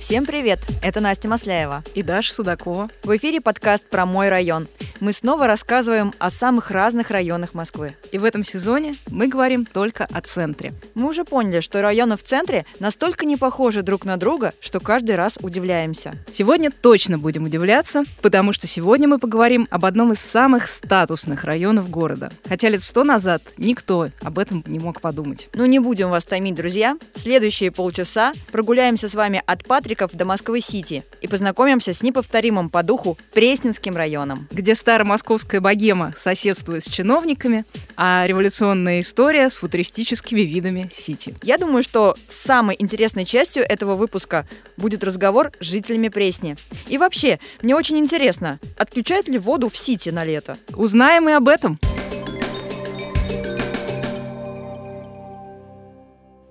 Всем привет! Это Настя Масляева. И Даша Судакова. В эфире подкаст про мой район. Мы снова рассказываем о самых разных районах Москвы. И в этом сезоне мы говорим только о центре. Мы уже поняли, что районы в центре настолько не похожи друг на друга, что каждый раз удивляемся. Сегодня точно будем удивляться, потому что сегодня мы поговорим об одном из самых статусных районов города. Хотя лет сто назад никто об этом не мог подумать. Ну не будем вас томить, друзья. Следующие полчаса прогуляемся с вами от Патри Патриков до Москвы-Сити и познакомимся с неповторимым по духу Пресненским районом. Где старая московская богема соседствует с чиновниками, а революционная история с футуристическими видами Сити. Я думаю, что самой интересной частью этого выпуска будет разговор с жителями Пресни. И вообще, мне очень интересно, отключают ли воду в Сити на лето? Узнаем и об этом.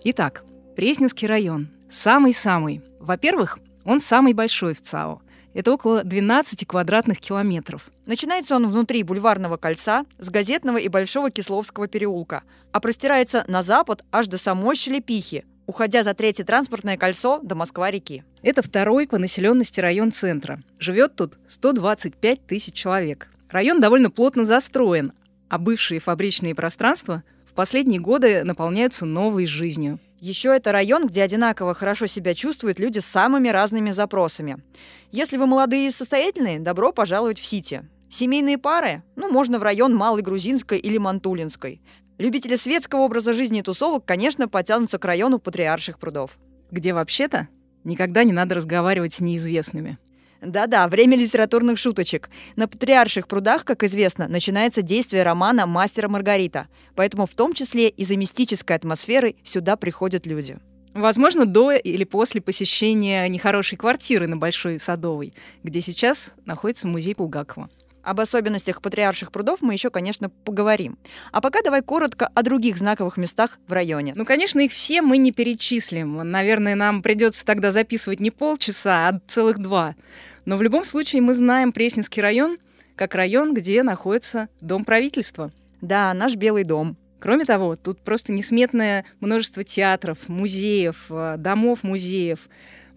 Итак, Пресненский район. Самый-самый. Во-первых, он самый большой в ЦАО. Это около 12 квадратных километров. Начинается он внутри бульварного кольца с газетного и Большого Кисловского переулка, а простирается на запад аж до самой Шелепихи, уходя за третье транспортное кольцо до Москва-реки. Это второй по населенности район центра. Живет тут 125 тысяч человек. Район довольно плотно застроен, а бывшие фабричные пространства последние годы наполняются новой жизнью. Еще это район, где одинаково хорошо себя чувствуют люди с самыми разными запросами. Если вы молодые и состоятельные, добро пожаловать в Сити. Семейные пары? Ну, можно в район Малой Грузинской или Мантулинской. Любители светского образа жизни и тусовок, конечно, потянутся к району Патриарших прудов. Где вообще-то никогда не надо разговаривать с неизвестными. Да-да, время литературных шуточек. На Патриарших прудах, как известно, начинается действие романа «Мастера Маргарита». Поэтому в том числе из-за мистической атмосферы сюда приходят люди. Возможно, до или после посещения нехорошей квартиры на Большой Садовой, где сейчас находится музей Булгакова. Об особенностях патриарших прудов мы еще, конечно, поговорим. А пока давай коротко о других знаковых местах в районе. Ну, конечно, их все мы не перечислим. Наверное, нам придется тогда записывать не полчаса, а целых два. Но в любом случае мы знаем Пресненский район как район, где находится Дом правительства. Да, наш Белый дом. Кроме того, тут просто несметное множество театров, музеев, э, домов музеев,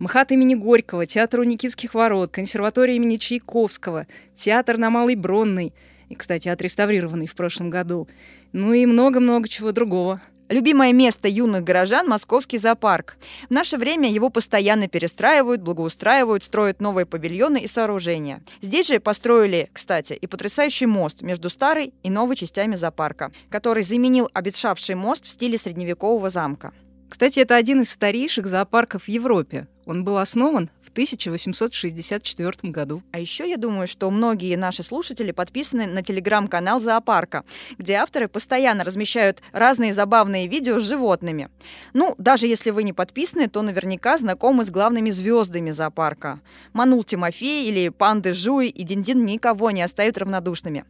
МХАТ имени Горького, театр у Никитских ворот, консерватория имени Чайковского, театр на Малой Бронной, и, кстати, отреставрированный в прошлом году, ну и много-много чего другого. Любимое место юных горожан – Московский зоопарк. В наше время его постоянно перестраивают, благоустраивают, строят новые павильоны и сооружения. Здесь же построили, кстати, и потрясающий мост между старой и новой частями зоопарка, который заменил обетшавший мост в стиле средневекового замка. Кстати, это один из старейших зоопарков в Европе. Он был основан 1864 году. А еще я думаю, что многие наши слушатели подписаны на телеграм-канал Зоопарка, где авторы постоянно размещают разные забавные видео с животными. Ну, даже если вы не подписаны, то наверняка знакомы с главными звездами зоопарка. Манул Тимофей или Панды Жуй и Диндин никого не оставят равнодушными.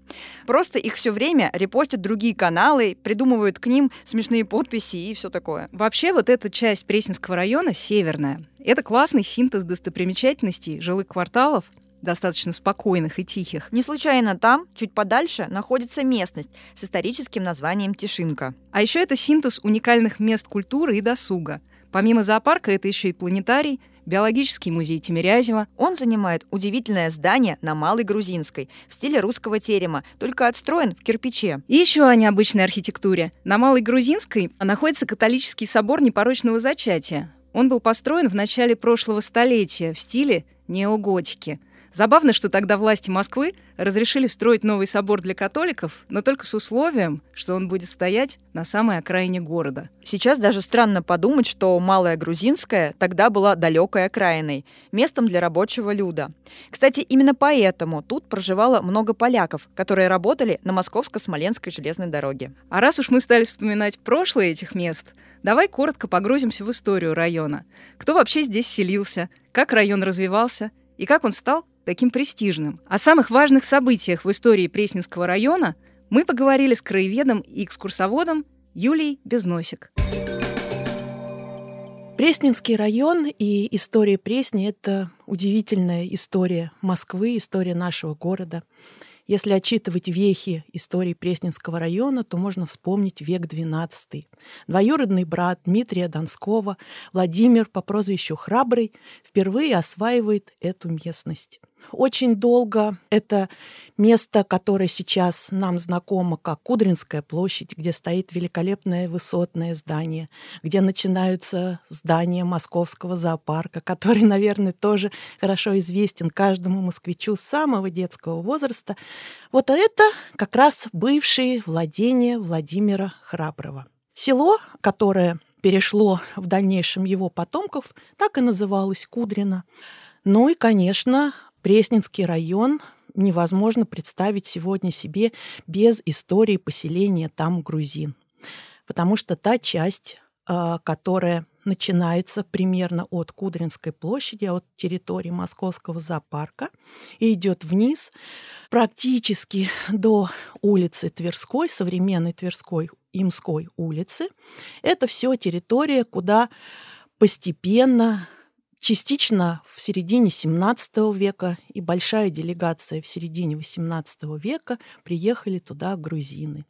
Просто их все время репостят другие каналы, придумывают к ним смешные подписи и все такое. Вообще вот эта часть Пресненского района, северная, это классный синтез достопримечательностей жилых кварталов, достаточно спокойных и тихих. Не случайно там, чуть подальше, находится местность с историческим названием Тишинка. А еще это синтез уникальных мест культуры и досуга. Помимо зоопарка, это еще и планетарий, биологический музей Тимирязева. Он занимает удивительное здание на Малой Грузинской в стиле русского терема, только отстроен в кирпиче. И еще о необычной архитектуре. На Малой Грузинской находится католический собор непорочного зачатия. Он был построен в начале прошлого столетия в стиле неоготики. Забавно, что тогда власти Москвы разрешили строить новый собор для католиков, но только с условием, что он будет стоять на самой окраине города. Сейчас даже странно подумать, что Малая Грузинская тогда была далекой окраиной, местом для рабочего люда. Кстати, именно поэтому тут проживало много поляков, которые работали на Московско-Смоленской железной дороге. А раз уж мы стали вспоминать прошлое этих мест, Давай коротко погрузимся в историю района. Кто вообще здесь селился, как район развивался и как он стал таким престижным. О самых важных событиях в истории Пресненского района мы поговорили с краеведом и экскурсоводом Юлией Безносик. Пресненский район и история Пресни — это удивительная история Москвы, история нашего города. Если отчитывать вехи истории Пресненского района, то можно вспомнить век XII. Двоюродный брат Дмитрия Донского, Владимир по прозвищу Храбрый, впервые осваивает эту местность. Очень долго это место, которое сейчас нам знакомо как Кудринская площадь, где стоит великолепное высотное здание, где начинаются здания Московского зоопарка, который, наверное, тоже хорошо известен каждому москвичу с самого детского возраста. Вот это как раз бывшие владения Владимира Храброго. Село, которое перешло в дальнейшем его потомков, так и называлось Кудрино. Ну и, конечно, Пресненский район невозможно представить сегодня себе без истории поселения там грузин. Потому что та часть, а, которая начинается примерно от Кудринской площади, от территории Московского зоопарка, и идет вниз практически до улицы Тверской, современной Тверской Имской улицы. Это все территория, куда постепенно частично в середине XVII века и большая делегация в середине XVIII века приехали туда грузины.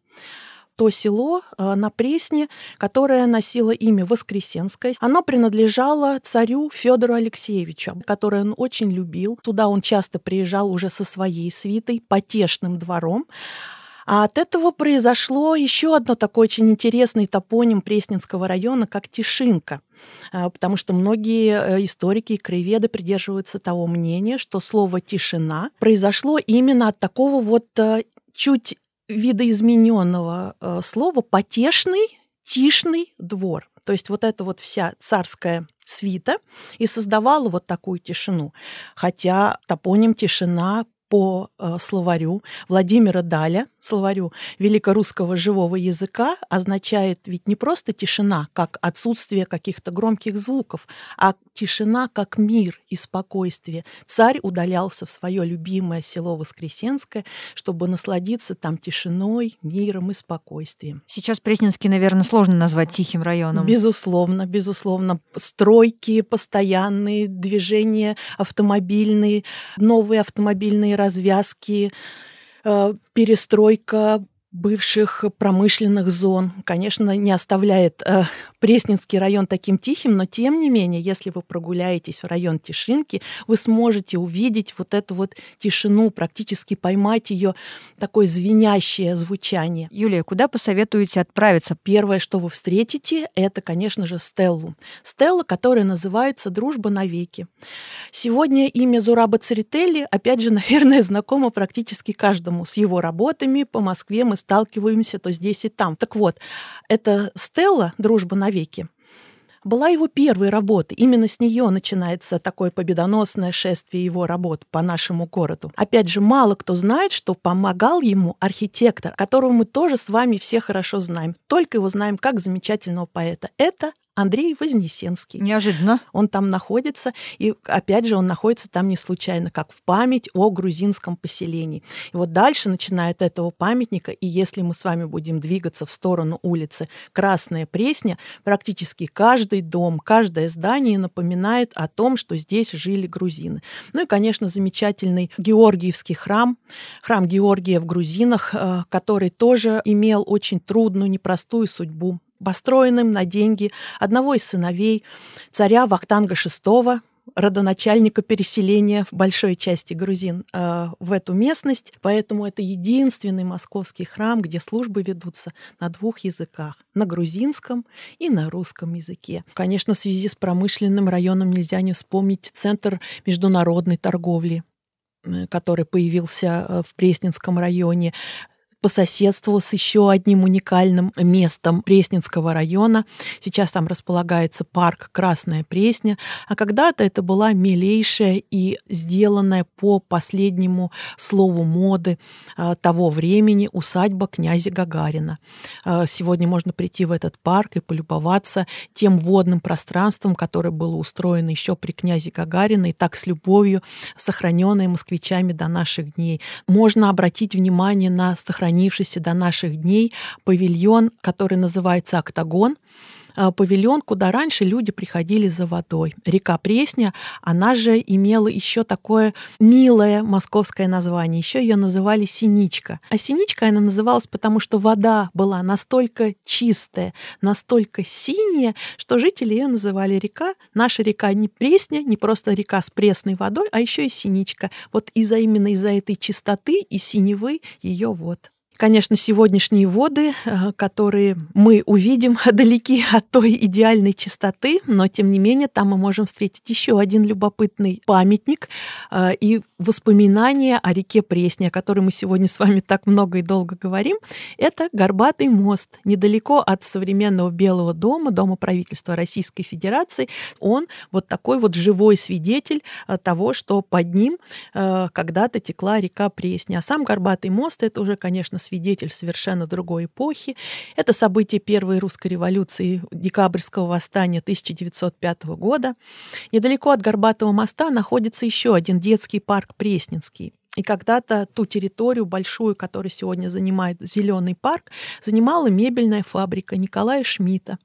То село э, на Пресне, которое носило имя Воскресенское, оно принадлежало царю Федору Алексеевичу, который он очень любил. Туда он часто приезжал уже со своей свитой, потешным двором. А от этого произошло еще одно такой очень интересный топоним Пресненского района, как Тишинка. А, потому что многие э, историки и краеведы придерживаются того мнения, что слово «тишина» произошло именно от такого вот э, чуть видоизмененного э, слова «потешный», «тишный двор». То есть вот эта вот вся царская свита и создавала вот такую тишину. Хотя топоним «тишина» по э, словарю Владимира Даля, словарю великорусского живого языка, означает ведь не просто тишина, как отсутствие каких-то громких звуков, а тишина как мир и спокойствие. Царь удалялся в свое любимое село Воскресенское, чтобы насладиться там тишиной, миром и спокойствием. Сейчас Пресненский, наверное, сложно назвать тихим районом. Безусловно, безусловно. Стройки постоянные, движения автомобильные, новые автомобильные развязки, э, перестройка бывших промышленных зон, конечно, не оставляет э, Пресненский район таким тихим, но тем не менее, если вы прогуляетесь в район Тишинки, вы сможете увидеть вот эту вот тишину, практически поймать ее такое звенящее звучание. Юлия, куда посоветуете отправиться? Первое, что вы встретите, это, конечно же, Стеллу. Стелла, которая называется «Дружба навеки». Сегодня имя Зураба Церетели, опять же, наверное, знакомо практически каждому. С его работами по Москве мы сталкиваемся то здесь и там. Так вот, это Стелла «Дружба навеки». Была его первой работой. Именно с нее начинается такое победоносное шествие его работ по нашему городу. Опять же, мало кто знает, что помогал ему архитектор, которого мы тоже с вами все хорошо знаем. Только его знаем как замечательного поэта. Это Андрей Вознесенский. Неожиданно. Он там находится, и опять же он находится там не случайно, как в память о грузинском поселении. И вот дальше, начиная от этого памятника, и если мы с вами будем двигаться в сторону улицы Красная Пресня, практически каждый дом, каждое здание напоминает о том, что здесь жили грузины. Ну и, конечно, замечательный Георгиевский храм, храм Георгия в грузинах, э, который тоже имел очень трудную, непростую судьбу построенным на деньги одного из сыновей царя Вахтанга VI, родоначальника переселения в большой части грузин э, в эту местность. Поэтому это единственный московский храм, где службы ведутся на двух языках — на грузинском и на русском языке. Конечно, в связи с промышленным районом нельзя не вспомнить центр международной торговли э, который появился э, в Пресненском районе по соседству с еще одним уникальным местом Пресненского района. Сейчас там располагается парк Красная Пресня, а когда-то это была милейшая и сделанная по последнему слову моды а, того времени усадьба князя Гагарина. А, сегодня можно прийти в этот парк и полюбоваться тем водным пространством, которое было устроено еще при князе Гагарина и так с любовью сохраненное москвичами до наших дней. Можно обратить внимание на сохранение сохранившийся до наших дней павильон, который называется «Октагон», э, павильон, куда раньше люди приходили за водой. Река Пресня, она же имела еще такое милое московское название. Еще ее называли Синичка. А Синичка она называлась, потому что вода была настолько чистая, настолько синяя, что жители ее называли река. Наша река не Пресня, не просто река с пресной водой, а еще и Синичка. Вот из-за именно из-за этой чистоты и синевы ее вот. Конечно, сегодняшние воды, э, которые мы увидим, далеки от той идеальной чистоты, но тем не менее там мы можем встретить еще один любопытный памятник э, и воспоминания о реке Пресне, о которой мы сегодня с вами так много и долго говорим. Это Горбатый мост, недалеко от современного Белого дома, Дома правительства Российской Федерации. Он вот такой вот живой свидетель э, того, что под ним когда-то текла река Пресня. А сам Горбатый мост — это уже, конечно, свидетель совершенно другой эпохи. Это событие Первой русской революции, декабрьского восстания 1905 года. Недалеко от Горбатого моста находится еще один детский парк Пресненский. И когда-то ту территорию большую, которую сегодня занимает Зеленый парк, занимала мебельная фабрика Николая Шмидта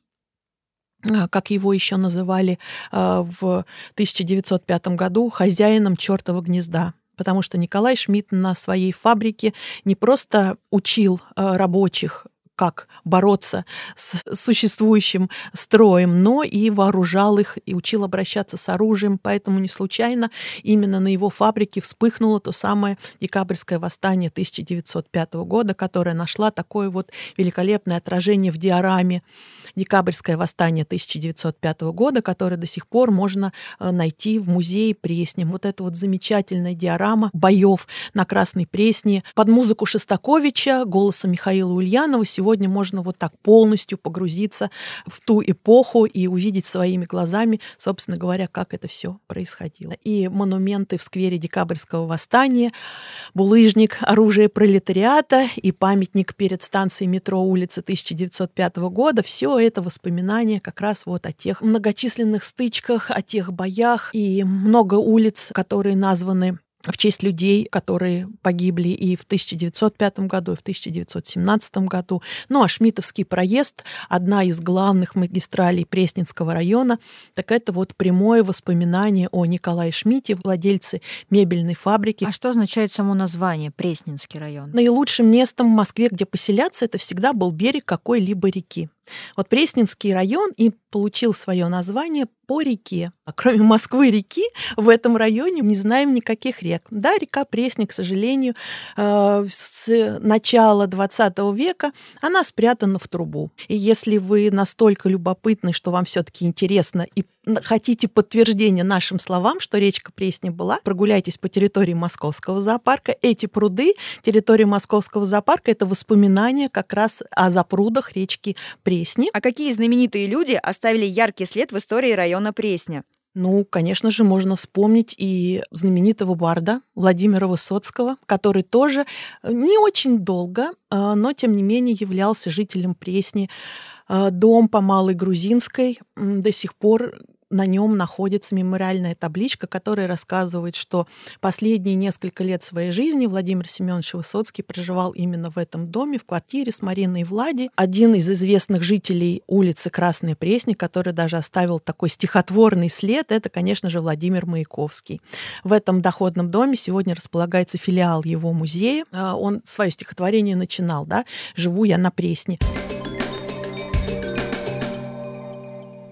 а, как его еще называли а, в 1905 году, хозяином чертова гнезда потому что Николай Шмидт на своей фабрике не просто учил э, рабочих как бороться с существующим строем, но и вооружал их и учил обращаться с оружием. Поэтому не случайно именно на его фабрике вспыхнуло то самое декабрьское восстание 1905 года, которое нашла такое вот великолепное отражение в диораме декабрьское восстание 1905 года, которое до сих пор можно э, найти в музее Пресни. Вот это вот замечательная диорама боев на Красной Пресне под музыку Шостаковича, голоса Михаила Ульянова сегодня сегодня можно вот так полностью погрузиться в ту эпоху и увидеть своими глазами, собственно говоря, как это все происходило. И монументы в сквере Декабрьского восстания, булыжник оружие пролетариата и памятник перед станцией метро улицы 1905 года, все это воспоминания как раз вот о тех многочисленных стычках, о тех боях и много улиц, которые названы в честь людей, которые погибли и в 1905 году, и в 1917 году. Ну а Шмитовский проезд, одна из главных магистралей Пресненского района, так это вот прямое воспоминание о Николае Шмите, владельце мебельной фабрики. А что означает само название Пресненский район? Наилучшим местом в Москве, где поселяться, это всегда был берег какой-либо реки. Вот Пресненский район и получил свое название по реке. А кроме Москвы-реки, в этом районе не знаем никаких рек. Да, река Пресня, к сожалению, э, с начала 20 века она спрятана в трубу. И если вы настолько любопытны, что вам все-таки интересно и хотите подтверждения нашим словам, что речка Пресня была, прогуляйтесь по территории Московского зоопарка. Эти пруды, территория Московского зоопарка, это воспоминания как раз о запрудах речки Пресни. А какие знаменитые люди оставили яркий след в истории района Пресня? Ну, конечно же, можно вспомнить и знаменитого барда Владимира Высоцкого, который тоже не очень долго, а, но тем не менее являлся жителем Пресни. А, дом по Малой Грузинской до сих пор на нем находится мемориальная табличка, которая рассказывает, что последние несколько лет своей жизни Владимир Семенович Высоцкий проживал именно в этом доме, в квартире с Мариной Влади. Один из известных жителей улицы Красной Пресни, который даже оставил такой стихотворный след, это, конечно же, Владимир Маяковский. В этом доходном доме сегодня располагается филиал его музея. А, он свое стихотворение начинал, да, «Живу я на Пресне».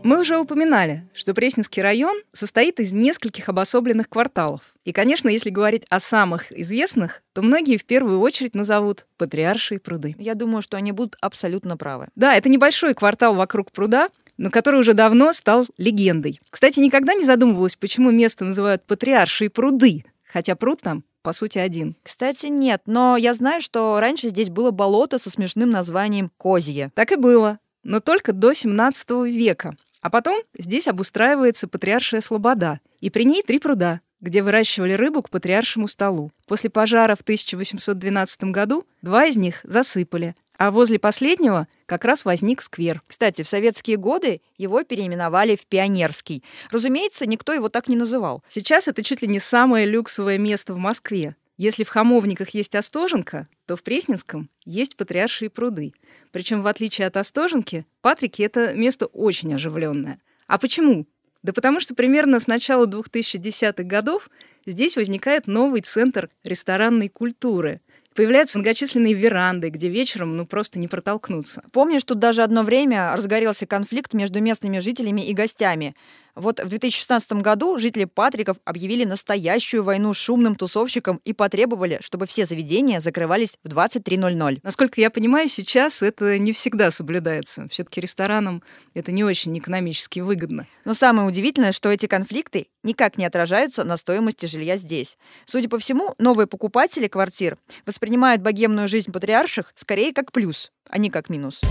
Мы уже упоминали, что Пресненский район состоит из нескольких обособленных кварталов. И, конечно, если говорить о самых известных, то многие в первую очередь назовут Патриаршие пруды. Я думаю, что они будут абсолютно правы. Да, это небольшой квартал вокруг пруда, но который уже давно стал легендой. Кстати, никогда не задумывалась, почему место называют Патриаршие пруды, хотя пруд там по сути, один. Кстати, нет, но я знаю, что раньше здесь было болото со смешным названием Козье. Так и было, но только до 17 века. А потом здесь обустраивается патриаршая слобода, и при ней три пруда, где выращивали рыбу к патриаршему столу. После пожара в 1812 году два из них засыпали, а возле последнего как раз возник сквер. Кстати, в советские годы его переименовали в Пионерский. Разумеется, никто его так не называл. Сейчас это чуть ли не самое люксовое место в Москве. Если в Хамовниках есть Остоженка, то в Пресненском есть Патриаршие пруды. Причем, в отличие от Остоженки, Патрики — это место очень оживленное. А почему? Да потому что примерно с начала 2010-х годов здесь возникает новый центр ресторанной культуры. Появляются многочисленные веранды, где вечером ну просто не протолкнуться. Помнишь, тут даже одно время разгорелся конфликт между местными жителями и гостями. Вот в 2016 году жители Патриков объявили настоящую войну шумным тусовщиком и потребовали, чтобы все заведения закрывались в 23.00. Насколько я понимаю, сейчас это не всегда соблюдается. Все-таки ресторанам это не очень экономически выгодно. Но самое удивительное, что эти конфликты никак не отражаются на стоимости жилья здесь. Судя по всему, новые покупатели квартир воспринимают богемную жизнь патриарших скорее как плюс, а не как минус.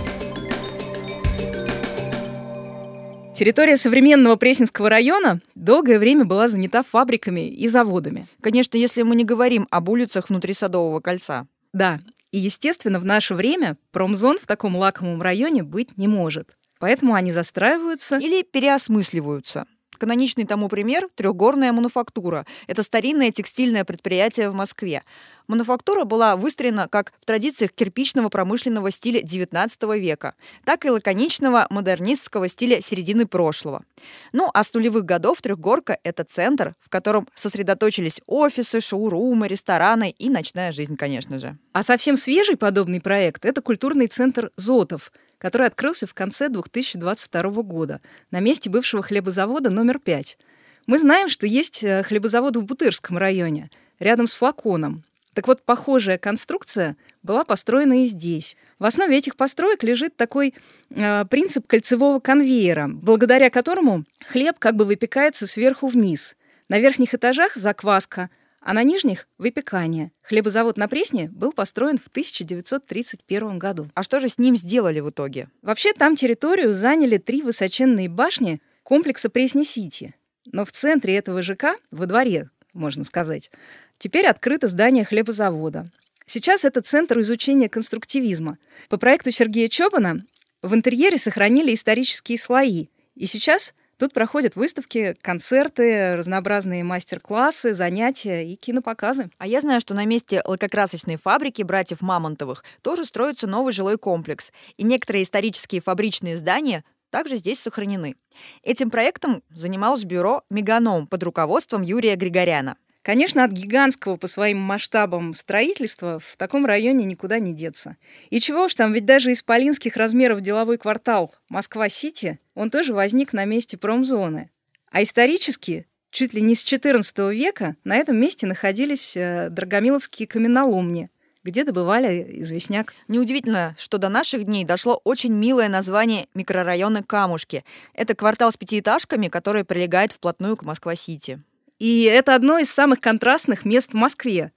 Территория современного Пресненского района долгое время была занята фабриками и заводами. Конечно, если мы не говорим об улицах внутри Садового кольца. Да, и, естественно, в наше время промзон в таком лакомом районе быть не может. Поэтому они застраиваются или переосмысливаются. Каноничный тому пример – трехгорная мануфактура. Это старинное текстильное предприятие в Москве. Мануфактура была выстроена как в традициях кирпичного промышленного стиля XIX века, так и лаконичного модернистского стиля середины прошлого. Ну а с нулевых годов Трехгорка — это центр, в котором сосредоточились офисы, шоурумы, рестораны и ночная жизнь, конечно же. А совсем свежий подобный проект — это культурный центр «Зотов», который открылся в конце 2022 года на месте бывшего хлебозавода номер 5. Мы знаем, что есть э, хлебозавод в Бутырском районе, рядом с флаконом. Так вот, похожая конструкция была построена и здесь. В основе этих построек лежит такой э, принцип кольцевого конвейера, благодаря которому хлеб как бы выпекается сверху вниз. На верхних этажах закваска, а на нижних — выпекание. Хлебозавод на Пресне был построен в 1931 году. А что же с ним сделали в итоге? Вообще там территорию заняли три высоченные башни комплекса Пресни-Сити. Но в центре этого ЖК, во дворе, можно сказать, Теперь открыто здание хлебозавода. Сейчас это центр изучения конструктивизма. По проекту Сергея Чобана в интерьере сохранили исторические слои. И сейчас тут проходят выставки, концерты, разнообразные мастер-классы, занятия и кинопоказы. А я знаю, что на месте лакокрасочной фабрики братьев Мамонтовых тоже строится новый жилой комплекс. И некоторые исторические фабричные здания также здесь сохранены. Этим проектом занималось бюро «Меганом» под руководством Юрия Григоряна. Конечно, от гигантского по своим масштабам строительства в таком районе никуда не деться. И чего уж там, ведь даже из полинских размеров деловой квартал Москва-Сити, он тоже возник на месте промзоны. А исторически, чуть ли не с XIV века, на этом месте находились э, драгомиловские каменоломни, где добывали известняк. Неудивительно, что до наших дней дошло очень милое название микрорайона Камушки. Это квартал с пятиэтажками, который прилегает вплотную к Москва-Сити. И это одно из самых контрастных мест в Москве.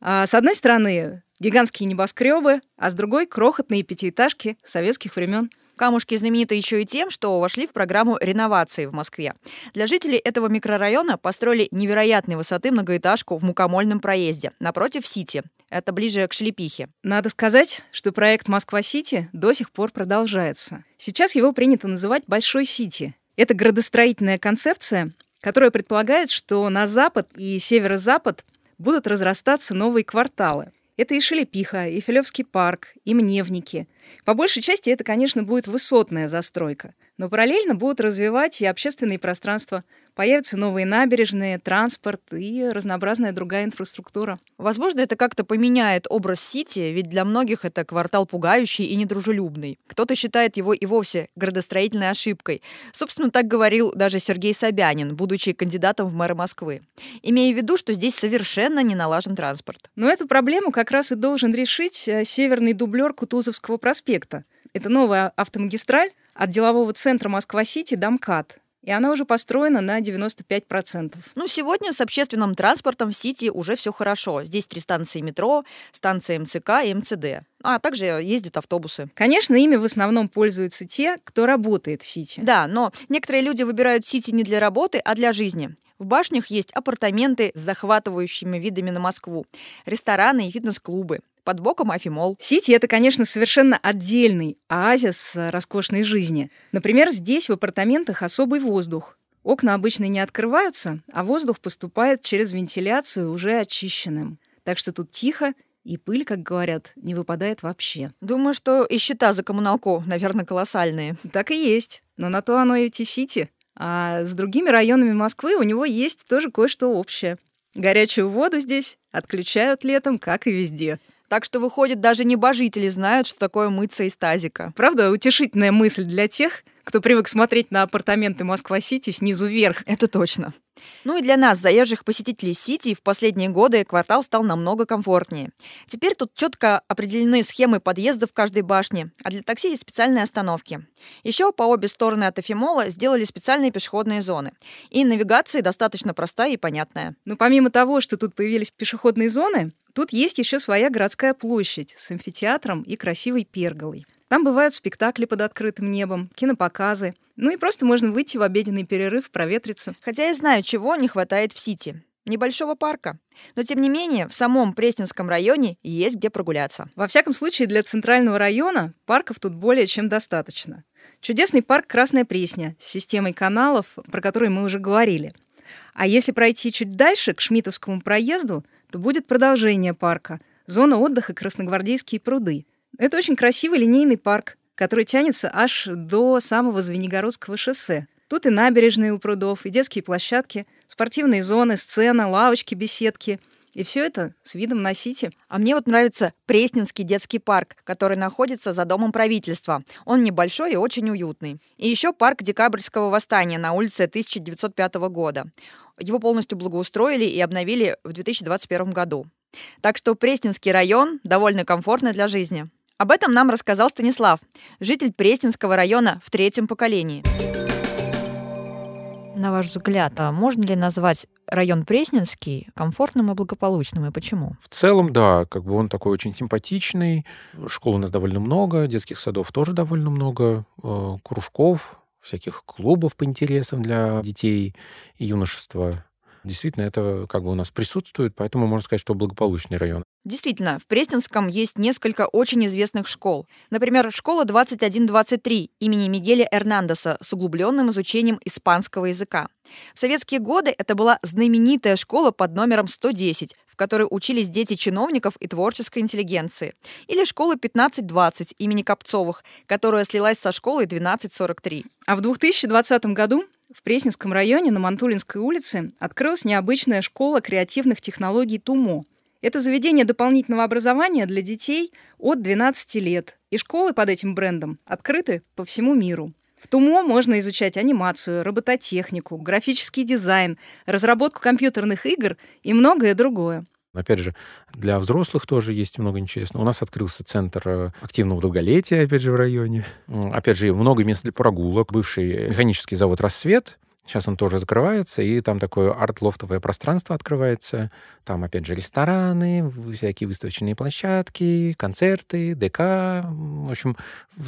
А, с одной стороны, гигантские небоскребы, а с другой крохотные пятиэтажки советских времен. Камушки знамениты еще и тем, что вошли в программу реновации в Москве. Для жителей этого микрорайона построили невероятной высоты многоэтажку в мукомольном проезде, напротив Сити. Это ближе к Шлепихе. Надо сказать, что проект «Москва-Сити» до сих пор продолжается. Сейчас его принято называть «Большой Сити». Это градостроительная концепция, которая предполагает, что на запад и северо-запад будут разрастаться новые кварталы. Это и Шелепиха, и Филевский парк, и Мневники. По большей части это, конечно, будет высотная застройка, но параллельно будут развивать и общественные пространства, Появятся новые набережные, транспорт и разнообразная другая инфраструктура. Возможно, это как-то поменяет образ Сити, ведь для многих это квартал пугающий и недружелюбный. Кто-то считает его и вовсе градостроительной ошибкой. Собственно, так говорил даже Сергей Собянин, будучи кандидатом в мэры Москвы. Имея в виду, что здесь совершенно не налажен транспорт. Но эту проблему как раз и должен решить э, северный дублер Кутузовского проспекта. Это новая автомагистраль от делового центра Москва-Сити до МКАД и она уже построена на 95%. Ну, сегодня с общественным транспортом в Сити уже все хорошо. Здесь три станции метро, станция МЦК и МЦД. А также ездят автобусы. Конечно, ими в основном пользуются те, кто работает в Сити. Да, но некоторые люди выбирают Сити не для работы, а для жизни. В башнях есть апартаменты с захватывающими видами на Москву, рестораны и фитнес-клубы под боком Афимол. Сити — это, конечно, совершенно отдельный оазис роскошной жизни. Например, здесь в апартаментах особый воздух. Окна обычно не открываются, а воздух поступает через вентиляцию уже очищенным. Так что тут тихо, и пыль, как говорят, не выпадает вообще. Думаю, что и счета за коммуналку, наверное, колоссальные. Так и есть. Но на то оно и эти сити. А с другими районами Москвы у него есть тоже кое-что общее. Горячую воду здесь отключают летом, как и везде. Так что, выходит, даже небожители знают, что такое мыться из тазика. Правда, утешительная мысль для тех, кто привык смотреть на апартаменты Москва-Сити снизу вверх. Это точно. Ну и для нас, заезжих посетителей Сити, в последние годы квартал стал намного комфортнее. Теперь тут четко определены схемы подъезда в каждой башне, а для такси есть специальные остановки. Еще по обе стороны от Эфимола сделали специальные пешеходные зоны. И навигация достаточно простая и понятная. Но помимо того, что тут появились пешеходные зоны, тут есть еще своя городская площадь с амфитеатром и красивой перголой. Там бывают спектакли под открытым небом, кинопоказы. Ну и просто можно выйти в обеденный перерыв, проветриться. Хотя я знаю, чего не хватает в Сити. Небольшого парка. Но, тем не менее, в самом Пресненском районе есть где прогуляться. Во всяком случае, для центрального района парков тут более чем достаточно. Чудесный парк Красная Пресня с системой каналов, про который мы уже говорили. А если пройти чуть дальше, к Шмитовскому проезду, то будет продолжение парка – зона отдыха Красногвардейские пруды – это очень красивый линейный парк, который тянется аж до самого Звенигородского шоссе. Тут и набережные у прудов, и детские площадки, спортивные зоны, сцена, лавочки, беседки. И все это с видом на Сити. А мне вот нравится Пресненский детский парк, который находится за домом правительства. Он небольшой и очень уютный. И еще парк Декабрьского восстания на улице 1905 года. Его полностью благоустроили и обновили в 2021 году. Так что Пресненский район довольно комфортный для жизни. Об этом нам рассказал Станислав, житель Пресненского района в третьем поколении. На ваш взгляд, а можно ли назвать район Пресненский комфортным и благополучным, и почему? В целом, да, как бы он такой очень симпатичный. Школ у нас довольно много, детских садов тоже довольно много, э, кружков, всяких клубов по интересам для детей и юношества. Действительно, это как бы у нас присутствует, поэтому можно сказать, что благополучный район. Действительно, в Пресненском есть несколько очень известных школ. Например, школа 2123 имени Мигеля Эрнандеса с углубленным изучением испанского языка. В советские годы это была знаменитая школа под номером 110, в которой учились дети чиновников и творческой интеллигенции. Или школа 1520 имени Копцовых, которая слилась со школой 1243. А в 2020 году в Пресненском районе на Мантулинской улице открылась необычная школа креативных технологий ТУМО. Это заведение дополнительного образования для детей от 12 лет. И школы под этим брендом открыты по всему миру. В ТУМО можно изучать анимацию, робототехнику, графический дизайн, разработку компьютерных игр и многое другое. Опять же, для взрослых тоже есть много интересного. У нас открылся центр э, активного долголетия, опять же, в районе. Опять же, много мест для прогулок. Бывший механический завод «Рассвет», Сейчас он тоже закрывается, и там такое арт-лофтовое пространство открывается. Там, опять же, рестораны, всякие выставочные площадки, концерты, ДК. В общем,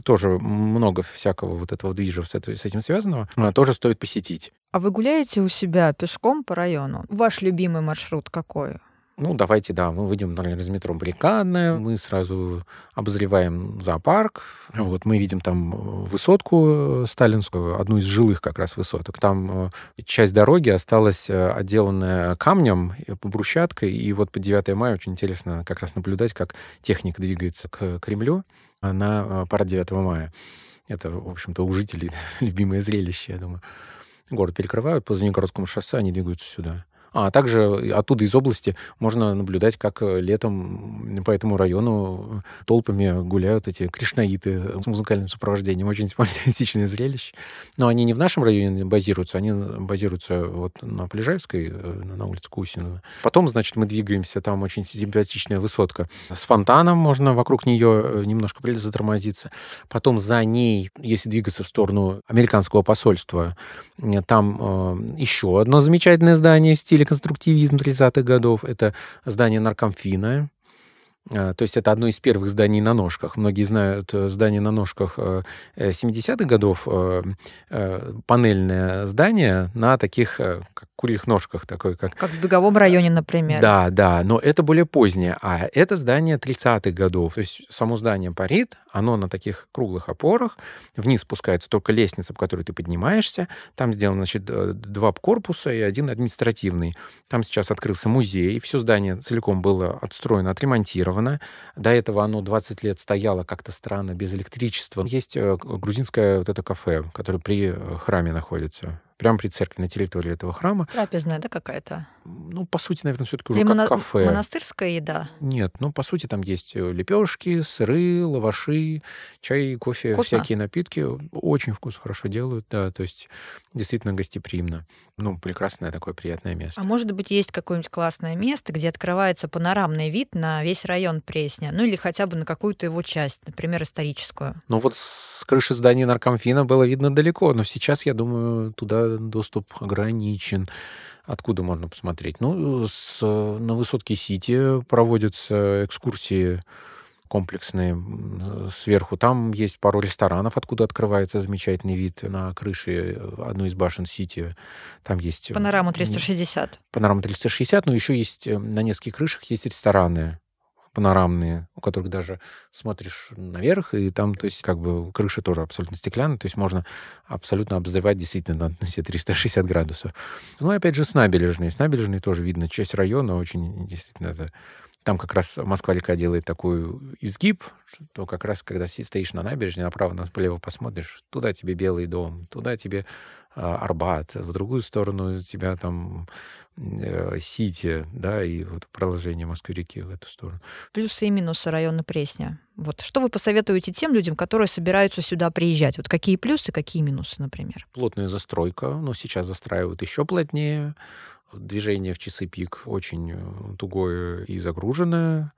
тоже много всякого вот этого движа с этим связанного. Тоже стоит посетить. А вы гуляете у себя пешком по району? Ваш любимый маршрут какой? Ну, давайте, да, мы выйдем, например, из метро Баррикадная, мы сразу обозреваем зоопарк. Вот мы видим там э, высотку э, сталинскую, одну из жилых как раз высоток. Там э, часть дороги осталась отделанная камнем, брусчаткой, и вот по 9 мая очень интересно как раз наблюдать, как техника двигается к Кремлю на парад 9 мая. Это, в общем-то, у жителей любимое зрелище, я думаю. Город перекрывают по Звенигородскому шоссе, они двигаются сюда. А также оттуда из области можно наблюдать, как э, летом по этому району толпами гуляют эти кришнаиты с музыкальным сопровождением. Очень симпатичное зрелище. Но они не в нашем районе базируются, они базируются вот на Полежаевской, э, на улице Кусинова. Потом, значит, мы двигаемся, там очень симпатичная высотка с фонтаном, можно вокруг нее э, немножко затормозиться. Потом за ней, если двигаться в сторону американского посольства, там э, еще одно замечательное здание в стиле конструктивизм 30-х годов. Это здание наркомфина. То есть это одно из первых зданий на ножках. Многие знают здание на ножках 70-х годов, панельное здание на таких, как курьих ножках, такой как... Как в беговом районе, например. Да, да, но это более позднее. А это здание 30-х годов. То есть само здание парит, оно на таких круглых опорах, вниз спускается только лестница, по которой ты поднимаешься. Там сделано, значит, два корпуса и один административный. Там сейчас открылся музей, все здание целиком было отстроено, отремонтировано. До этого оно 20 лет стояло как-то странно, без электричества. Есть э, грузинское вот это кафе, которое при э, храме находится прямо при церкви, на территории этого храма. Трапезная, да, какая-то? Ну, по сути, наверное, все-таки уже Или как моно- кафе. Монастырская еда. Нет, ну, по сути, там есть лепешки, сыры, лаваши, чай, кофе, Вкусно? всякие напитки. Очень вкусно, хорошо делают, да, то есть действительно гостеприимно. Ну, прекрасное такое приятное место. А может быть, есть какое-нибудь классное место, где открывается панорамный вид на весь район Пресня, ну или хотя бы на какую-то его часть, например, историческую. Ну, вот с крыши здания наркомфина было видно далеко, но сейчас, я думаю, туда доступ ограничен. Откуда можно посмотреть? Ну, с, на высотке Сити проводятся экскурсии комплексные сверху. Там есть пару ресторанов, откуда открывается замечательный вид на крыше одной из башен Сити. Там есть... Панорама 360. Панорама 360, но еще есть э, на нескольких крышах есть рестораны панорамные, у которых даже смотришь наверх, и там, то есть, как бы крыша тоже абсолютно стеклянная, то есть можно абсолютно обозревать действительно на все 360 градусов. Ну и опять же с набережной. С набережной тоже видно часть района, очень действительно это там как раз Москва-река делает такой изгиб, что как раз, когда стоишь на набережной, направо, налево посмотришь, туда тебе Белый дом, туда тебе а, Арбат, в другую сторону тебя там э, Сити, да, и вот продолжение Москвы-реки в эту сторону. Плюсы и минусы района Пресня. Вот что вы посоветуете тем людям, которые собираются сюда приезжать? Вот какие плюсы, какие минусы, например? Плотная застройка, но сейчас застраивают еще плотнее. Движение в часы пик очень э, тугое и загруженное.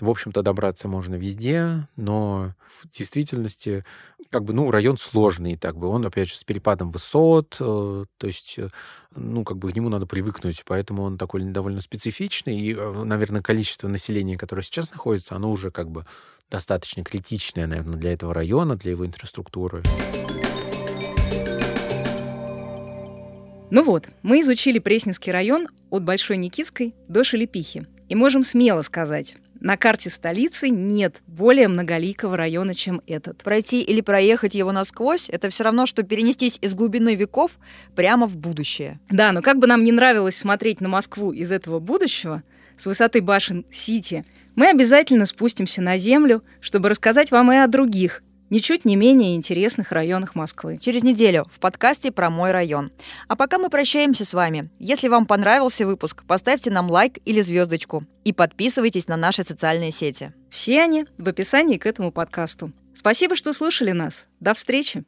В общем-то, добраться можно везде, но в действительности, как бы, ну, район сложный, так бы, он, опять же, с перепадом высот, э, то есть, э, ну, как бы к нему надо привыкнуть, поэтому он такой довольно специфичный, и, наверное, количество населения, которое сейчас находится, оно уже как бы достаточно критичное, наверное, для этого района, для его инфраструктуры. Ну вот, мы изучили Пресненский район от Большой Никитской до Шелепихи. И можем смело сказать, на карте столицы нет более многоликого района, чем этот. Пройти или проехать его насквозь — это все равно, что перенестись из глубины веков прямо в будущее. Да, но как бы нам не нравилось смотреть на Москву из этого будущего, с высоты башен Сити, мы обязательно спустимся на землю, чтобы рассказать вам и о других, ничуть не менее интересных районах Москвы. Через неделю в подкасте про мой район. А пока мы прощаемся с вами. Если вам понравился выпуск, поставьте нам лайк или звездочку и подписывайтесь на наши социальные сети. Все они в описании к этому подкасту. Спасибо, что слушали нас. До встречи!